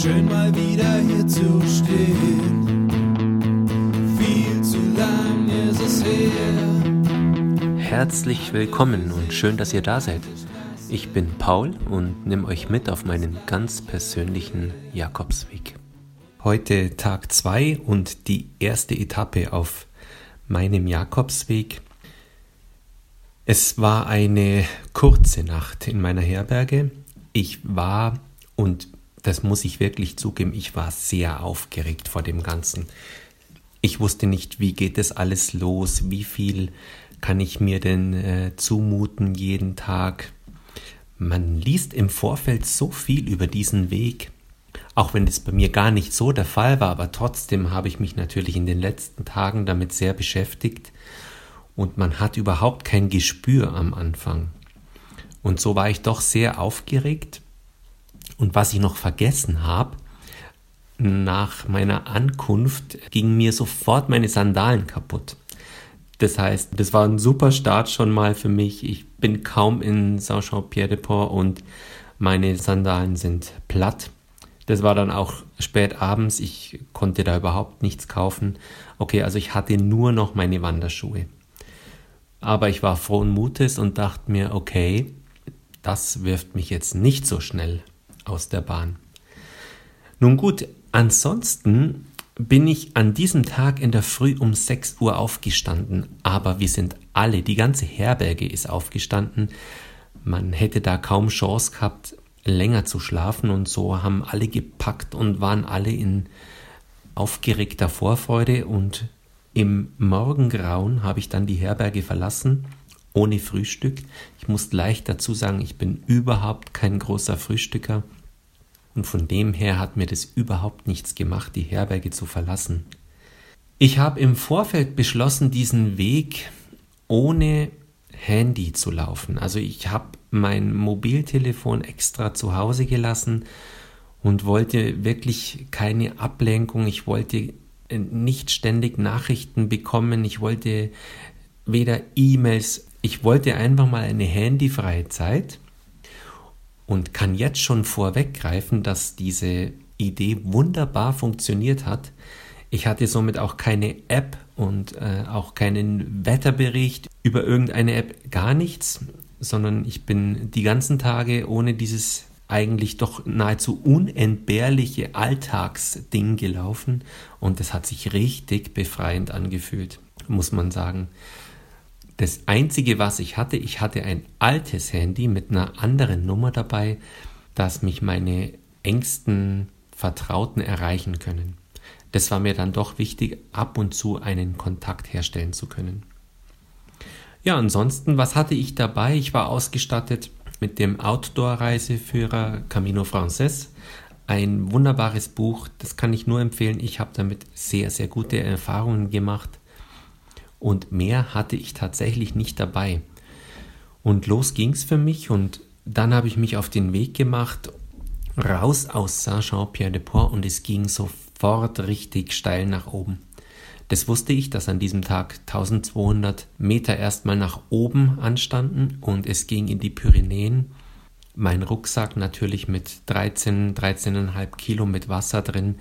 Schön mal wieder hier zu stehen. Viel zu lang ist es her. Herzlich willkommen und schön, dass ihr da seid. Ich bin Paul und nehme euch mit auf meinen ganz persönlichen Jakobsweg. Heute Tag 2 und die erste Etappe auf meinem Jakobsweg. Es war eine kurze Nacht in meiner Herberge. Ich war, und das muss ich wirklich zugeben, ich war sehr aufgeregt vor dem Ganzen. Ich wusste nicht, wie geht es alles los, wie viel kann ich mir denn äh, zumuten jeden Tag. Man liest im Vorfeld so viel über diesen Weg, auch wenn das bei mir gar nicht so der Fall war, aber trotzdem habe ich mich natürlich in den letzten Tagen damit sehr beschäftigt und man hat überhaupt kein Gespür am Anfang. Und so war ich doch sehr aufgeregt. Und was ich noch vergessen habe, nach meiner Ankunft gingen mir sofort meine Sandalen kaputt. Das heißt, das war ein super Start schon mal für mich. Ich bin kaum in Saint-Jean-Pierre-de-Port und meine Sandalen sind platt. Das war dann auch spät abends. Ich konnte da überhaupt nichts kaufen. Okay, also ich hatte nur noch meine Wanderschuhe. Aber ich war frohen Mutes und dachte mir, okay, das wirft mich jetzt nicht so schnell aus der Bahn. Nun gut, ansonsten bin ich an diesem Tag in der Früh um 6 Uhr aufgestanden, aber wir sind alle, die ganze Herberge ist aufgestanden. Man hätte da kaum Chance gehabt, länger zu schlafen und so haben alle gepackt und waren alle in aufgeregter Vorfreude und im Morgengrauen habe ich dann die Herberge verlassen, ohne Frühstück. Ich muss leicht dazu sagen, ich bin überhaupt kein großer Frühstücker und von dem her hat mir das überhaupt nichts gemacht, die Herberge zu verlassen. Ich habe im Vorfeld beschlossen, diesen Weg ohne Handy zu laufen. Also ich habe mein Mobiltelefon extra zu Hause gelassen und wollte wirklich keine Ablenkung. Ich wollte äh, nicht ständig Nachrichten bekommen. Ich wollte weder E-Mails. Ich wollte einfach mal eine handyfreie Zeit und kann jetzt schon vorweggreifen, dass diese Idee wunderbar funktioniert hat. Ich hatte somit auch keine App und äh, auch keinen Wetterbericht über irgendeine App, gar nichts, sondern ich bin die ganzen Tage ohne dieses eigentlich doch nahezu unentbehrliche Alltagsding gelaufen und es hat sich richtig befreiend angefühlt, muss man sagen. Das Einzige, was ich hatte, ich hatte ein altes Handy mit einer anderen Nummer dabei, dass mich meine engsten Vertrauten erreichen können. Das war mir dann doch wichtig, ab und zu einen Kontakt herstellen zu können. Ja, ansonsten, was hatte ich dabei? Ich war ausgestattet mit dem Outdoor-Reiseführer Camino Frances. Ein wunderbares Buch, das kann ich nur empfehlen. Ich habe damit sehr, sehr gute Erfahrungen gemacht. Und mehr hatte ich tatsächlich nicht dabei. Und los ging's für mich und dann habe ich mich auf den Weg gemacht, raus aus Saint-Jean-Pierre-de-Port und es ging sofort richtig steil nach oben. Das wusste ich, dass an diesem Tag 1200 Meter erstmal nach oben anstanden und es ging in die Pyrenäen. Mein Rucksack natürlich mit 13, 13,5 Kilo mit Wasser drin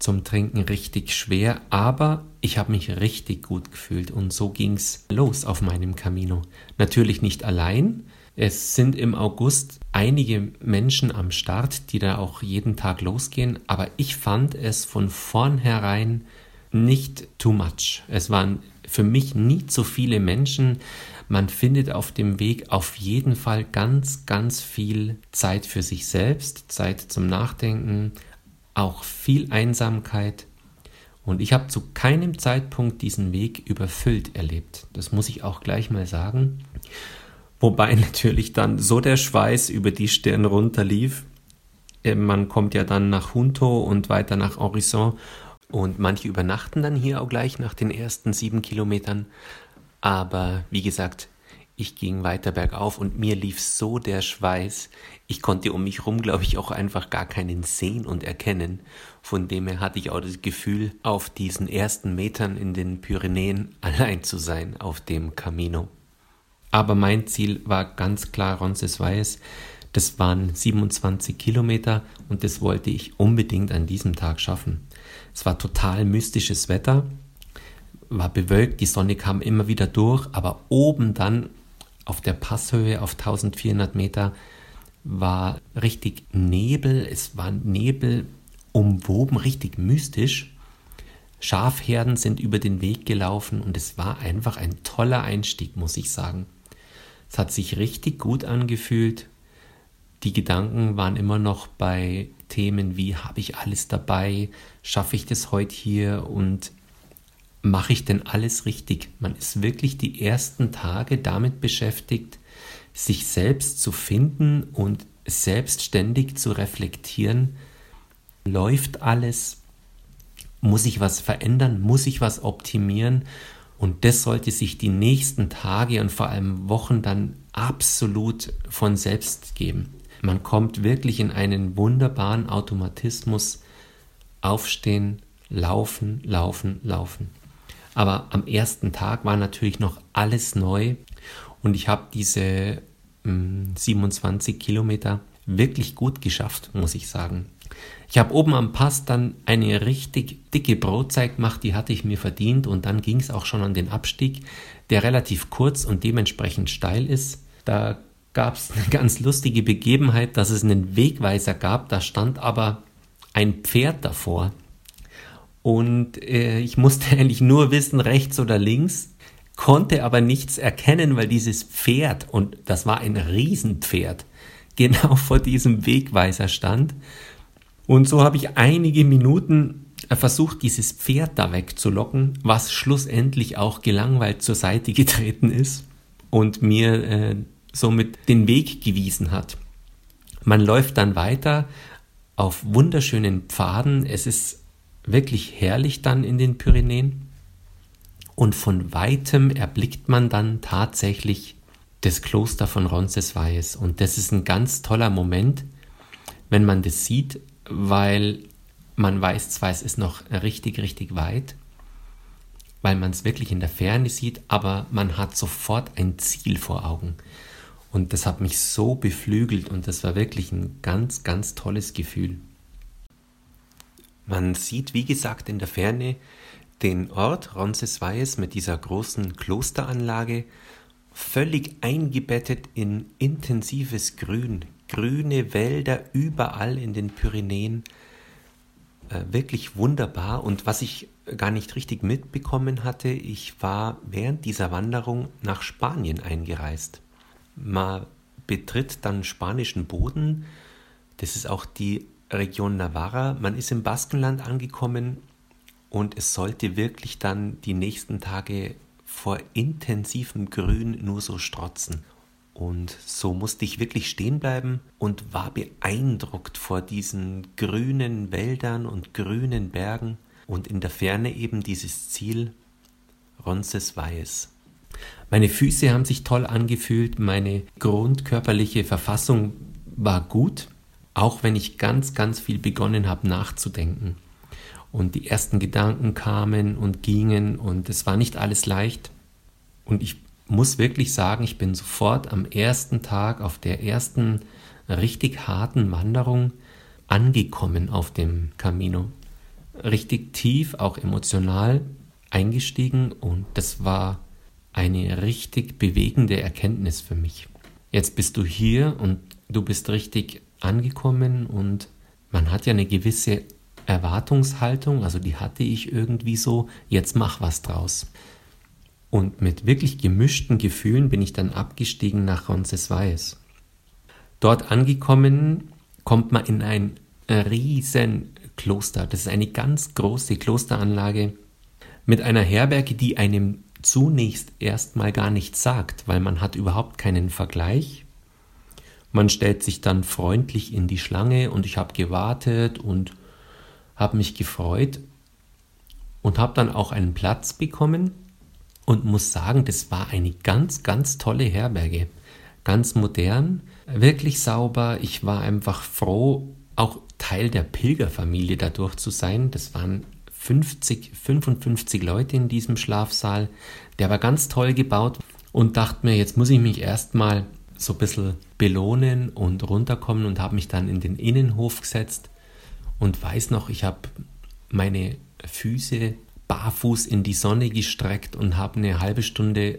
zum Trinken richtig schwer, aber ich habe mich richtig gut gefühlt und so ging's los auf meinem Camino. Natürlich nicht allein. Es sind im August einige Menschen am Start, die da auch jeden Tag losgehen, aber ich fand es von vornherein nicht too much. Es waren für mich nie zu viele Menschen. Man findet auf dem Weg auf jeden Fall ganz, ganz viel Zeit für sich selbst, Zeit zum Nachdenken, auch viel Einsamkeit. Und ich habe zu keinem Zeitpunkt diesen Weg überfüllt erlebt. Das muss ich auch gleich mal sagen. Wobei natürlich dann so der Schweiß über die Stirn runterlief. Äh, man kommt ja dann nach Junto und weiter nach Horizon und manche übernachten dann hier auch gleich nach den ersten sieben Kilometern. Aber wie gesagt, ich ging weiter bergauf und mir lief so der Schweiß. Ich konnte um mich rum, glaube ich, auch einfach gar keinen sehen und erkennen. Von dem her hatte ich auch das Gefühl, auf diesen ersten Metern in den Pyrenäen allein zu sein auf dem Camino. Aber mein Ziel war ganz klar Roncesvalles. Das waren 27 Kilometer und das wollte ich unbedingt an diesem Tag schaffen. Es war total mystisches Wetter, war bewölkt, die Sonne kam immer wieder durch, aber oben dann auf der Passhöhe auf 1400 Meter war richtig Nebel, es war Nebel umwoben, richtig mystisch. Schafherden sind über den Weg gelaufen und es war einfach ein toller Einstieg, muss ich sagen. Es hat sich richtig gut angefühlt. Die Gedanken waren immer noch bei Themen wie, habe ich alles dabei, schaffe ich das heute hier und mache ich denn alles richtig? Man ist wirklich die ersten Tage damit beschäftigt, sich selbst zu finden und selbstständig zu reflektieren. Läuft alles? Muss ich was verändern? Muss ich was optimieren? Und das sollte sich die nächsten Tage und vor allem Wochen dann absolut von selbst geben. Man kommt wirklich in einen wunderbaren Automatismus. Aufstehen, laufen, laufen, laufen. Aber am ersten Tag war natürlich noch alles neu und ich habe diese mh, 27 Kilometer wirklich gut geschafft, muss ich sagen. Ich habe oben am Pass dann eine richtig dicke Brotzeit gemacht, die hatte ich mir verdient und dann ging es auch schon an den Abstieg, der relativ kurz und dementsprechend steil ist. Da gab es eine ganz lustige Begebenheit, dass es einen Wegweiser gab, da stand aber ein Pferd davor. Und äh, ich musste eigentlich nur wissen, rechts oder links, konnte aber nichts erkennen, weil dieses Pferd, und das war ein Riesenpferd, genau vor diesem Wegweiser stand. Und so habe ich einige Minuten versucht, dieses Pferd da wegzulocken, was schlussendlich auch gelangweilt zur Seite getreten ist und mir äh, somit den Weg gewiesen hat. Man läuft dann weiter auf wunderschönen Pfaden. Es ist wirklich herrlich dann in den Pyrenäen. Und von weitem erblickt man dann tatsächlich das Kloster von Roncesvalles. Und das ist ein ganz toller Moment, wenn man das sieht, weil man weiß zwar, es ist noch richtig, richtig weit, weil man es wirklich in der Ferne sieht, aber man hat sofort ein Ziel vor Augen. Und das hat mich so beflügelt und das war wirklich ein ganz, ganz tolles Gefühl. Man sieht, wie gesagt, in der Ferne den Ort Roncesvalles mit dieser großen Klosteranlage völlig eingebettet in intensives Grün, grüne Wälder überall in den Pyrenäen. Äh, wirklich wunderbar. Und was ich gar nicht richtig mitbekommen hatte, ich war während dieser Wanderung nach Spanien eingereist. Man betritt dann spanischen Boden. Das ist auch die Region Navarra. Man ist im Baskenland angekommen und es sollte wirklich dann die nächsten Tage vor intensivem Grün nur so strotzen. Und so musste ich wirklich stehen bleiben und war beeindruckt vor diesen grünen Wäldern und grünen Bergen und in der Ferne eben dieses Ziel Roncesvalles. Meine Füße haben sich toll angefühlt, meine grundkörperliche Verfassung war gut, auch wenn ich ganz, ganz viel begonnen habe nachzudenken. Und die ersten Gedanken kamen und gingen und es war nicht alles leicht. Und ich muss wirklich sagen, ich bin sofort am ersten Tag auf der ersten richtig harten Wanderung angekommen auf dem Camino. Richtig tief, auch emotional eingestiegen und das war eine richtig bewegende Erkenntnis für mich. Jetzt bist du hier und du bist richtig angekommen und man hat ja eine gewisse Erwartungshaltung, also die hatte ich irgendwie so, jetzt mach was draus. Und mit wirklich gemischten Gefühlen bin ich dann abgestiegen nach Roncesvalles. Dort angekommen kommt man in ein riesen Kloster. Das ist eine ganz große Klosteranlage mit einer Herberge, die einem zunächst erstmal gar nichts sagt, weil man hat überhaupt keinen Vergleich. Man stellt sich dann freundlich in die Schlange und ich habe gewartet und habe mich gefreut und habe dann auch einen Platz bekommen und muss sagen, das war eine ganz, ganz tolle Herberge. Ganz modern, wirklich sauber. Ich war einfach froh, auch Teil der Pilgerfamilie dadurch zu sein. Das waren 50, 55 Leute in diesem Schlafsaal. Der war ganz toll gebaut und dachte mir, jetzt muss ich mich erstmal so ein bisschen belohnen und runterkommen und habe mich dann in den Innenhof gesetzt und weiß noch, ich habe meine Füße barfuß in die Sonne gestreckt und habe eine halbe Stunde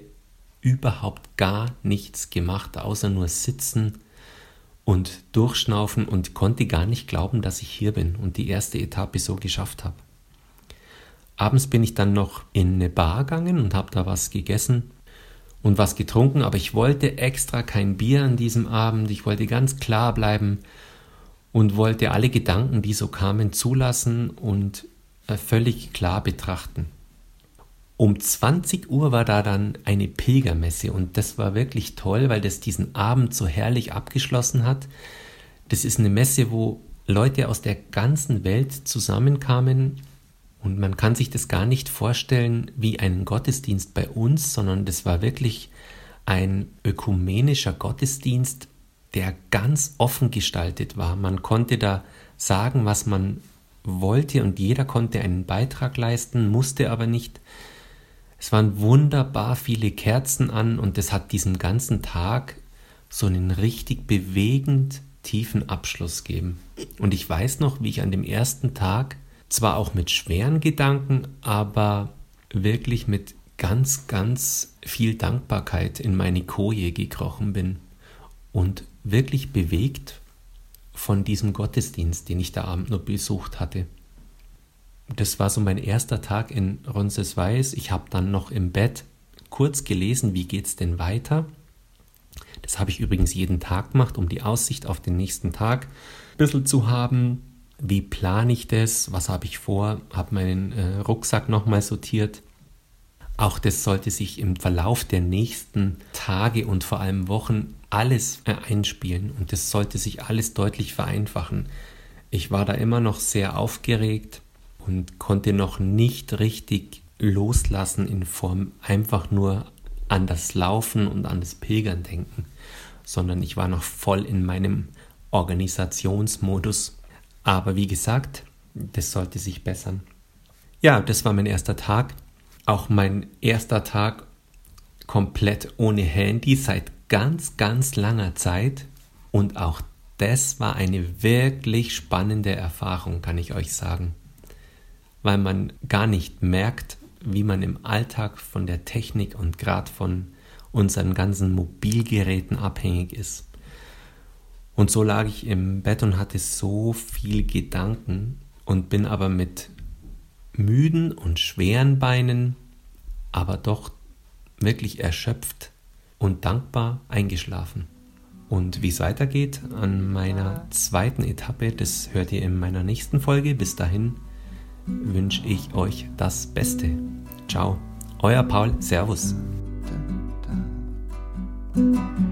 überhaupt gar nichts gemacht, außer nur sitzen und durchschnaufen und konnte gar nicht glauben, dass ich hier bin und die erste Etappe so geschafft habe. Abends bin ich dann noch in eine Bar gegangen und habe da was gegessen und was getrunken, aber ich wollte extra kein Bier an diesem Abend, ich wollte ganz klar bleiben und wollte alle Gedanken, die so kamen, zulassen und äh, völlig klar betrachten. Um 20 Uhr war da dann eine Pilgermesse und das war wirklich toll, weil das diesen Abend so herrlich abgeschlossen hat. Das ist eine Messe, wo Leute aus der ganzen Welt zusammenkamen und man kann sich das gar nicht vorstellen wie einen Gottesdienst bei uns, sondern das war wirklich ein ökumenischer Gottesdienst, der ganz offen gestaltet war. Man konnte da sagen, was man wollte und jeder konnte einen Beitrag leisten, musste aber nicht. Es waren wunderbar viele Kerzen an und es hat diesen ganzen Tag so einen richtig bewegend tiefen Abschluss gegeben. Und ich weiß noch, wie ich an dem ersten Tag zwar auch mit schweren Gedanken, aber wirklich mit ganz, ganz viel Dankbarkeit in meine Koje gekrochen bin und wirklich bewegt von diesem Gottesdienst, den ich da Abend nur besucht hatte. Das war so mein erster Tag in Roncesvalles. Ich habe dann noch im Bett kurz gelesen, wie geht's denn weiter. Das habe ich übrigens jeden Tag gemacht, um die Aussicht auf den nächsten Tag ein bisschen zu haben. Wie plane ich das? Was habe ich vor? Habe meinen äh, Rucksack nochmal sortiert. Auch das sollte sich im Verlauf der nächsten Tage und vor allem Wochen alles äh, einspielen und das sollte sich alles deutlich vereinfachen. Ich war da immer noch sehr aufgeregt und konnte noch nicht richtig loslassen in Form einfach nur an das Laufen und an das Pilgern denken, sondern ich war noch voll in meinem Organisationsmodus. Aber wie gesagt, das sollte sich bessern. Ja, das war mein erster Tag auch mein erster Tag komplett ohne Handy seit ganz, ganz langer Zeit. Und auch das war eine wirklich spannende Erfahrung, kann ich euch sagen. Weil man gar nicht merkt, wie man im Alltag von der Technik und gerade von unseren ganzen Mobilgeräten abhängig ist. Und so lag ich im Bett und hatte so viel Gedanken und bin aber mit müden und schweren Beinen, aber doch wirklich erschöpft und dankbar eingeschlafen. Und wie es weitergeht an meiner zweiten Etappe, das hört ihr in meiner nächsten Folge. Bis dahin wünsche ich euch das Beste. Ciao, euer Paul, Servus. Da, da.